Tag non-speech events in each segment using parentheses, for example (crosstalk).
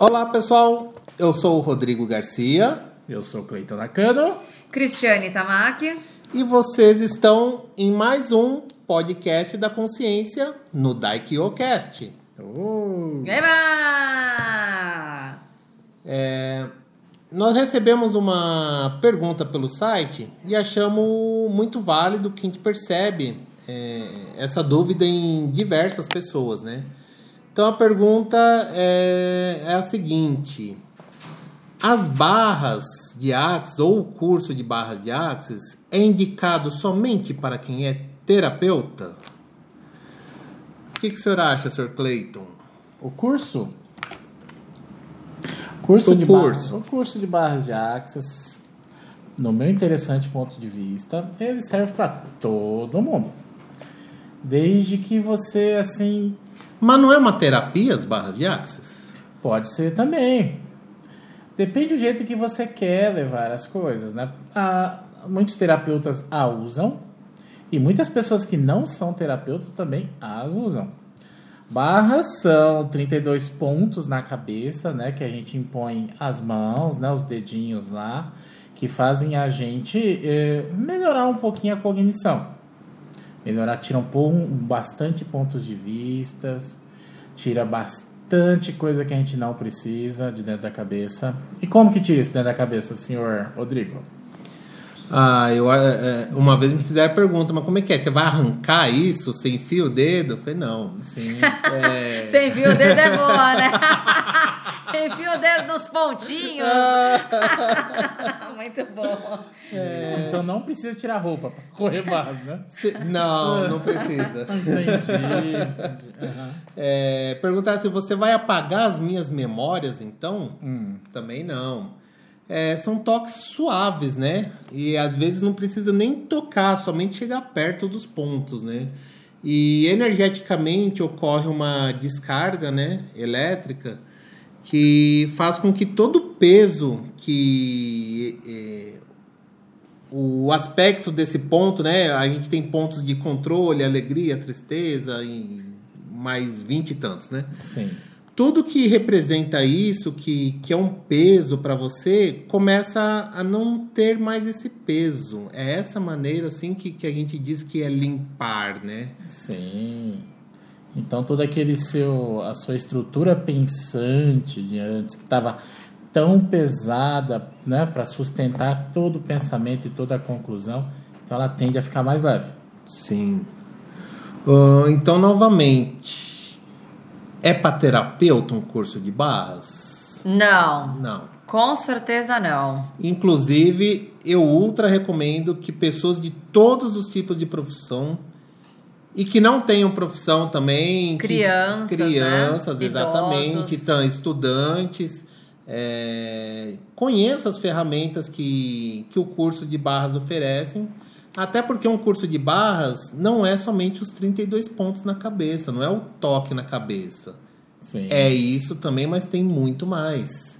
Olá, pessoal. Eu sou o Rodrigo Garcia. Eu sou o Cleiton Nakano. Cristiane Tamaki. E vocês estão em mais um podcast da consciência no DaikyoCast. Oh. Eba! É, nós recebemos uma pergunta pelo site e achamos muito válido que a gente percebe é, essa dúvida em diversas pessoas, né? Então a pergunta é, é a seguinte: as barras de Axis ou o curso de barras de Axis é indicado somente para quem é terapeuta? O que, que o senhor acha, Sr. Clayton? O curso? Curso O de curso. Barras, o curso de barras de Axis, no meu interessante ponto de vista, ele serve para todo mundo. Desde que você, assim, Mas não é uma terapia as barras de Axis? Pode ser também. Depende do jeito que você quer levar as coisas, né? Ah, muitos terapeutas a usam e muitas pessoas que não são terapeutas também as usam. Barras são 32 pontos na cabeça, né? Que a gente impõe as mãos, né? Os dedinhos lá, que fazem a gente eh, melhorar um pouquinho a cognição. Melhorar, tira um, bastante pontos de vistas, tira bastante coisa que a gente não precisa de dentro da cabeça. E como que tira isso dentro da cabeça, senhor Rodrigo? Ah, eu, é, é, uma vez me fizeram a pergunta, mas como é que é? Você vai arrancar isso? Você enfia o dedo? Eu falei, não. Sim. (laughs) É, Você enfia o dedo é boa, né? (laughs) enfia o dedo nos pontinhos. (laughs) Muito bom. Então não precisa tirar roupa para correr barras, né? cê- não, não precisa. Entendi. entendi. Aham. É, perguntar se você vai apagar as minhas memórias, então? Hum. Também não. É, são toques suaves, né? E às vezes não precisa nem tocar, somente chegar perto dos pontos, né? E energeticamente ocorre uma descarga, né, elétrica, que faz com que todo o peso que é, o aspecto desse ponto, né? A gente tem pontos de controle, alegria, tristeza e mais vinte e tantos, né? Sim. Tudo que representa isso, que, que é um peso para você, começa a não ter mais esse peso. É essa maneira assim que, que a gente diz que é limpar, né? Sim. Então toda aquele seu a sua estrutura pensante de antes que estava tão pesada, né, para sustentar todo o pensamento e toda a conclusão, então ela tende a ficar mais leve. Sim. Ah, então, novamente, é para terapeuta um curso de barras? Não, Não. com certeza não. Inclusive, eu ultra recomendo que pessoas de todos os tipos de profissão e que não tenham profissão também, que- Crianças, crianças, né? exatamente, Idosos. então, estudantes, é, conheçam as ferramentas que, que o curso de barras oferecem. Até porque um curso de barras não é somente os 32 pontos na cabeça, não é o toque na cabeça. Sim. É isso também, mas tem muito mais.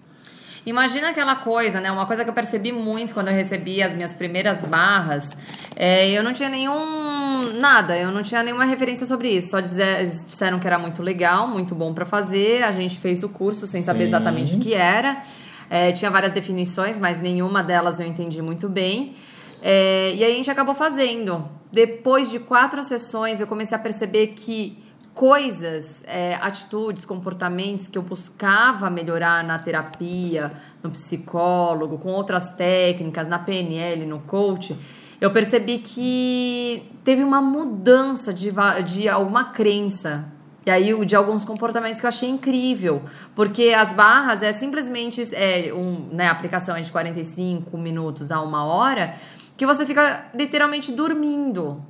Imagina aquela coisa, né? Uma coisa que eu percebi muito quando eu recebi as minhas primeiras barras. é, eu não tinha nenhum. Nada, eu não tinha nenhuma referência sobre isso. Só dizer- disseram que era muito legal, muito bom pra fazer. A gente fez o curso sem saber Sim. exatamente o que era. É, tinha várias definições, mas nenhuma delas eu entendi muito bem. É, e aí a gente acabou fazendo. Depois de quatro sessões, eu comecei a perceber que coisas, é, atitudes, comportamentos que eu buscava melhorar na terapia, no psicólogo, com outras técnicas, na PNL, no coach, eu percebi que teve uma mudança de, de alguma crença. E aí, de alguns comportamentos que eu achei incrível. Porque as barras é simplesmente é, um, né, a aplicação é de 45 minutos a uma hora, que você fica literalmente dormindo.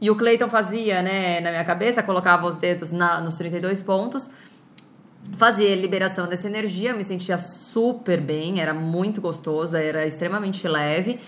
E o Clayton fazia, né, na minha cabeça, colocava os dedos na, nos 32 pontos, fazia liberação dessa energia, me sentia super bem, era muito gostoso, era extremamente leve.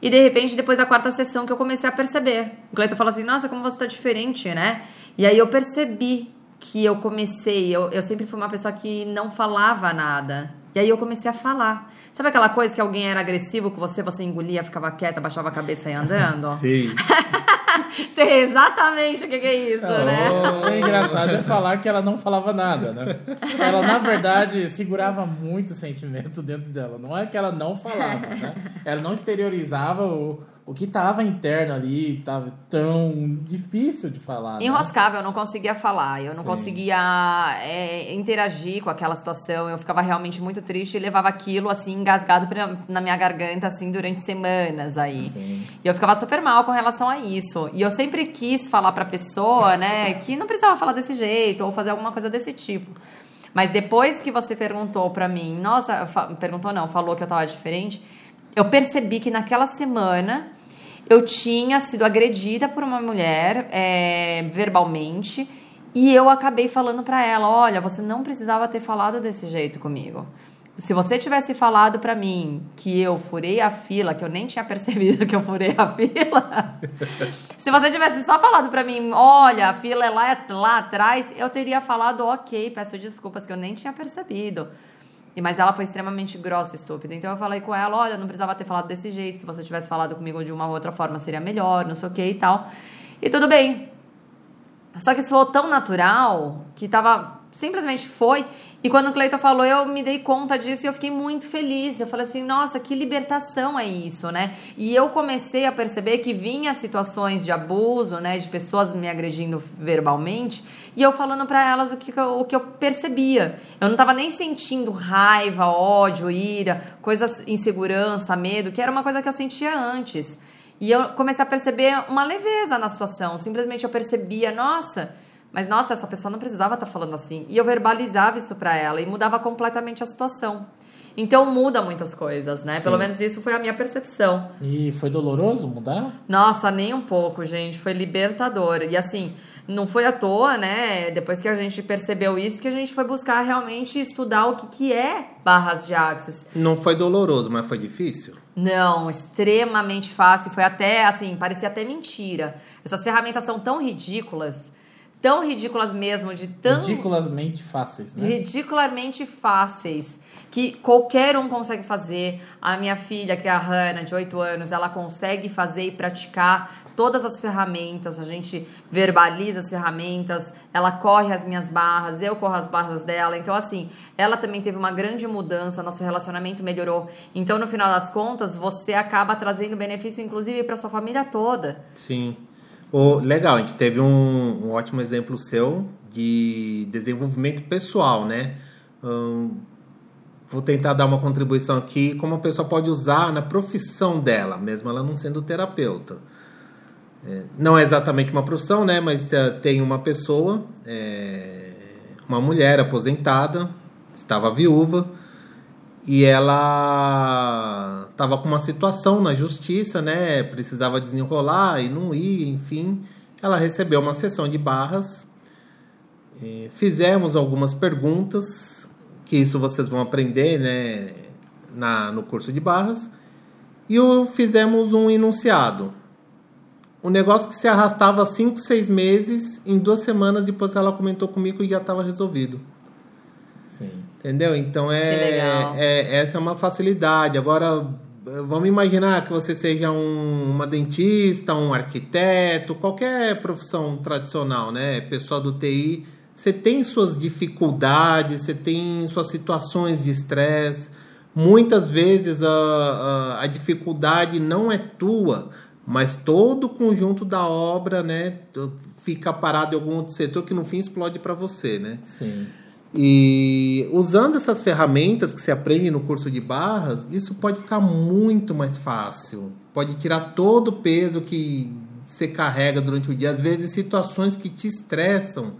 E de repente, depois da quarta sessão, que eu comecei a perceber. O Cleiton falou assim: Nossa, como você tá diferente, né? E aí eu percebi que eu comecei. Eu, eu sempre fui uma pessoa que não falava nada. E aí eu comecei a falar. Sabe aquela coisa que alguém era agressivo com você, você engolia, ficava quieta, baixava a cabeça e andando? (laughs) Sim. (laughs) (laughs) Sei exatamente o que, que é isso, né? O (laughs) engraçado é falar que ela não falava nada, né? Ela, na verdade, segurava muito sentimento dentro dela. Não é que ela não falava, né? Ela não exteriorizava o, o que estava interno ali, estava tão difícil de falar. né? Enroscava, eu não conseguia falar, eu não Sim. conseguia é, interagir com aquela situação, eu ficava realmente muito triste e levava aquilo assim engasgado pra- na minha garganta assim durante semanas aí. Sim. E eu ficava super mal com relação a isso. E eu sempre quis falar pra pessoa, né, que não precisava falar desse jeito ou fazer alguma coisa desse tipo. Mas depois que você perguntou pra mim, nossa, perguntou não, falou que eu tava diferente, eu percebi que naquela semana eu tinha sido agredida por uma mulher é, verbalmente e eu acabei falando pra ela, olha, você não precisava ter falado desse jeito comigo. Se você tivesse falado pra mim que eu furei a fila, que eu nem tinha (laughs) percebido que eu furei a fila, (laughs) se você tivesse só falado pra mim, olha, a fila é lá, lá atrás, eu teria falado, ok, peço desculpas, que eu nem tinha percebido. E- Mas ela foi extremamente grossa e estúpida. Então eu falei com ela, olha, não precisava ter falado desse jeito. Se você tivesse falado comigo de uma outra forma, seria melhor, não sei o que e tal. E tudo bem. Só que soou tão natural que tava. Simplesmente foi. E quando o Cleiton falou, eu me dei conta disso e eu fiquei muito feliz. Eu falei assim, nossa, que libertação é isso, né? E eu comecei a perceber que vinha situações de abuso, né? De pessoas me agredindo verbalmente. E eu falando pra elas o que, o que eu percebia. Eu não tava nem sentindo raiva, ódio, ira, coisas, insegurança, medo, que era uma coisa que eu sentia antes. E eu comecei a perceber uma leveza na situação. Simplesmente eu percebia, nossa, mas nossa, essa pessoa não precisava estar falando assim. E eu verbalizava isso pra ela e mudava completamente a situação. Então muda muitas coisas, né? Sim. Pelo menos isso foi a minha percepção. E foi doloroso mudar? Nossa, nem um pouco, gente. Foi libertador. E assim, não foi à toa, né? Depois que a gente percebeu isso, que a gente foi buscar realmente estudar o que, que é barras de axis. Não foi doloroso, mas foi difícil? Não, extremamente fácil. Foi até, assim, parecia até mentira. Essas ferramentas são tão ridículas, tão ridículas mesmo, de tão Ridiculamente fáceis, né? ridiculamente fáceis que qualquer um consegue fazer. A minha filha, que é a Hannah, de 8 anos, ela consegue fazer e praticar todas as ferramentas. A gente verbaliza as ferramentas, ela corre as minhas barras, eu corro as barras dela. Então, assim, ela também teve uma grande mudança, nosso relacionamento melhorou. Então, no final das contas, você acaba trazendo benefício, inclusive, para sua família toda. Sim. O, legal, a gente teve um, um ótimo exemplo seu de desenvolvimento pessoal, né? Vou tentar dar uma contribuição aqui, como a pessoa pode usar na profissão dela, mesmo ela não sendo terapeuta. É, não é exatamente uma profissão, né? Mas é, tem uma pessoa, é, uma mulher aposentada, estava viúva, e ela estava com uma situação na justiça, né? Precisava desenrolar e não ia, enfim. Ela recebeu uma sessão de barras. Fizemos algumas perguntas, que isso vocês vão aprender, né? Na, no curso de barras. E o- fizemos um enunciado. Um negócio que se arrastava 5, 6 meses, em duas semanas depois ela comentou comigo e já estava resolvido. Sim. Entendeu? Então é, é essa é uma facilidade. Agora vamos imaginar que você seja um- uma dentista, um arquiteto, qualquer profissão tradicional, né? Pessoal do TI, você tem suas dificuldades, você tem suas situações de estresse. Muitas vezes a, a, a dificuldade não é tua, mas todo o conjunto da obra, né? Fica parado em algum outro setor que no fim explode para você, né? Sim. E usando essas ferramentas que você aprende no curso de barras, isso pode ficar muito mais fácil. Pode tirar todo o peso que você carrega durante o dia. Às vezes, situações que te estressam,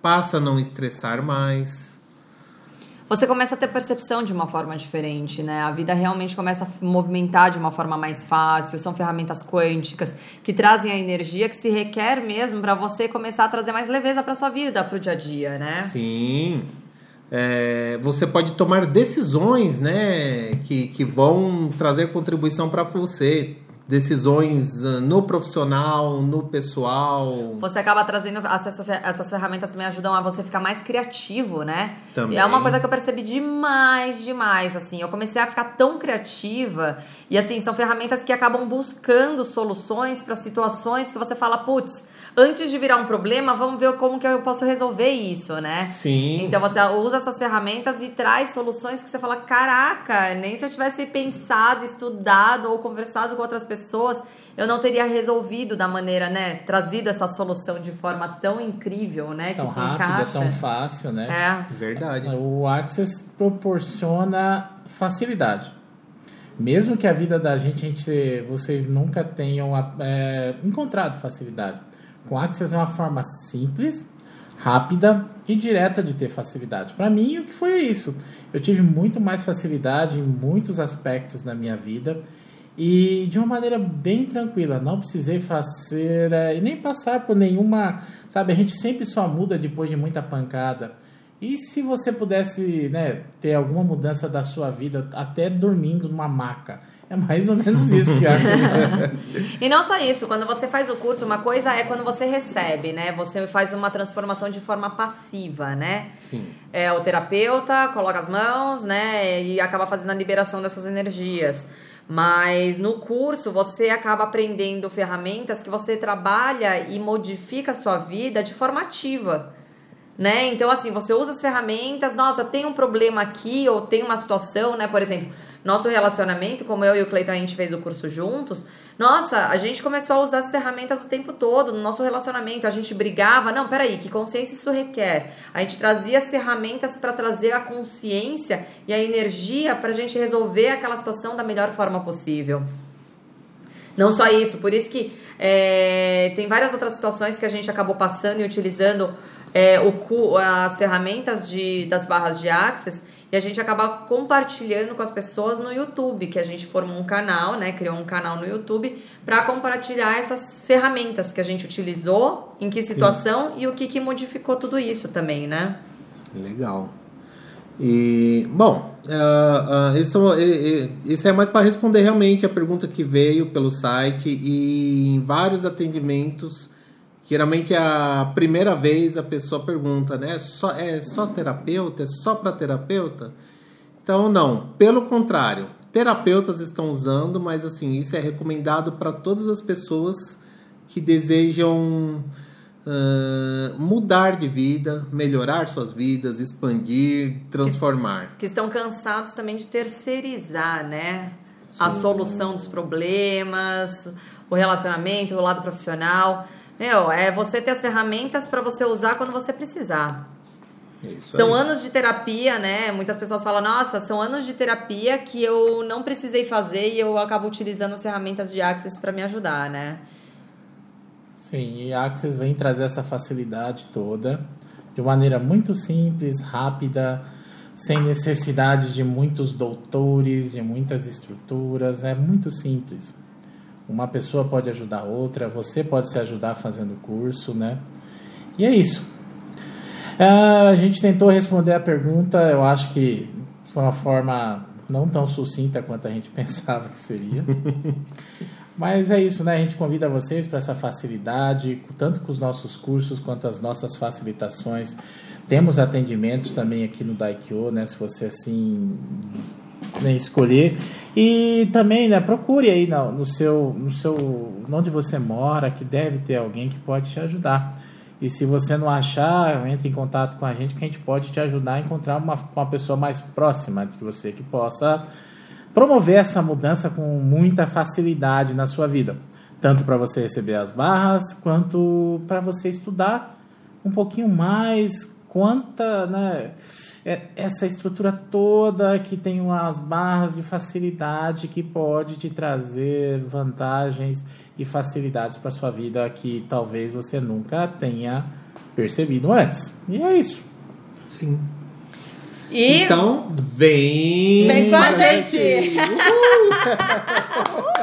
passa a não estressar mais. Você começa a ter percepção de uma forma diferente, né? A vida realmente começa a movimentar de uma forma mais fácil. São ferramentas quânticas que trazem a energia que se requer mesmo para você começar a trazer mais leveza para sua vida, para o dia a dia, né? Sim. É, você pode tomar decisões né, que, que vão trazer contribuição para você. Decisões uh, no profissional, no pessoal. Você acaba trazendo essas, essas ferramentas também ajudam a você ficar mais criativo, né? Também. E é uma coisa que eu percebi demais, demais, assim. Eu comecei a ficar tão criativa e assim, são ferramentas que acabam buscando soluções para situações que você fala, putz, antes de virar um problema, vamos ver como que eu posso resolver isso, né? Sim. Então você usa essas ferramentas e traz soluções que você fala, caraca, nem se eu tivesse pensado, estudado ou conversado com outras pessoas, eu não teria resolvido da maneira, né? Trazido essa solução de forma tão incrível, né? Tão que se rápida, encaixa. tão fácil, né? É. Verdade. O Access proporciona facilidade. Mesmo que a vida da gente, a gente vocês nunca tenham é, encontrado facilidade. Com Access é uma forma simples, rápida e direta de ter facilidade. Para mim, o que foi isso? Eu tive muito mais facilidade em muitos aspectos na minha vida e de uma maneira bem tranquila. Não precisei fazer é, e nem passar por nenhuma. Sabe, a gente sempre só muda depois de muita pancada. E se você pudesse né, ter alguma mudança da sua vida até dormindo numa maca? É mais ou menos isso que eu acho. (laughs) E não só isso, quando você faz o curso, uma coisa é quando você recebe, né? Você faz uma transformação de forma passiva, né? Sim. É, o terapeuta coloca as mãos, né? E acaba fazendo a liberação dessas energias. Mas no curso você acaba aprendendo ferramentas que você trabalha e modifica a sua vida de forma ativa. Né? Então, assim, você usa as ferramentas, nossa, tem um problema aqui, ou tem uma situação, né? Por exemplo, nosso relacionamento, como eu e o Cleiton a gente fez o curso juntos, nossa, a gente começou a usar as ferramentas o tempo todo no nosso relacionamento. A gente brigava, não, peraí, que consciência isso requer? A gente trazia as ferramentas para trazer a consciência e a energia para a gente resolver aquela situação da melhor forma possível. Não só isso, por isso que é, tem várias outras situações que a gente acabou passando e utilizando é, o, as ferramentas de, das barras de Access e a gente acaba compartilhando com as pessoas no YouTube, que a gente formou um canal, né? Criou um canal no YouTube para compartilhar essas ferramentas que a gente utilizou, em que situação Sim. e o que, que modificou tudo isso também, né? Legal. E, bom, uh, uh, isso, uh, isso é mais para responder realmente a pergunta que veio pelo site e em vários atendimentos Geralmente é a primeira vez a pessoa pergunta, né? Só, é só terapeuta? É só para terapeuta? Então, não. Pelo contrário, terapeutas estão usando, mas assim, isso é recomendado para todas as pessoas que desejam uh, mudar de vida, melhorar suas vidas, expandir, transformar. Que, que estão cansados também de terceirizar, né? Sim. A solução dos problemas, o relacionamento, o lado profissional. Meu, é você ter as ferramentas para você usar quando você precisar. Isso são aí. anos de terapia, né? Muitas pessoas falam, nossa, são anos de terapia que eu não precisei fazer e eu acabo utilizando as ferramentas de Access para me ajudar, né? Sim, e a Access vem trazer essa facilidade toda de maneira muito simples, rápida, sem necessidade de muitos doutores, de muitas estruturas, é muito simples. Uma pessoa pode ajudar outra, você pode se ajudar fazendo o curso, né? E é isso. Uh, a gente tentou responder a pergunta, eu acho que foi uma forma não tão sucinta quanto a gente (laughs) pensava que seria. Mas é isso, né? A gente convida vocês para essa facilidade, tanto com os nossos cursos quanto as nossas facilitações. Temos atendimentos também aqui no Daikyo, né? Se você assim né, escolher. E também, né, procure aí no, no, seu, no seu, onde você mora, que deve ter alguém que pode te ajudar. E se você não achar, entre em contato com a gente que a gente pode te ajudar a encontrar uma, uma pessoa mais próxima de você que possa promover essa mudança com muita facilidade na sua vida. Tanto para você receber as barras, quanto para você estudar um pouquinho mais, quanta, né, é, essa estrutura toda que tem umas barras de facilidade que pode te trazer vantagens e facilidades para sua vida que talvez você nunca tenha percebido antes. E é isso. Sim. E então, vem. Vem com a gente! (laughs) Uhul. (laughs)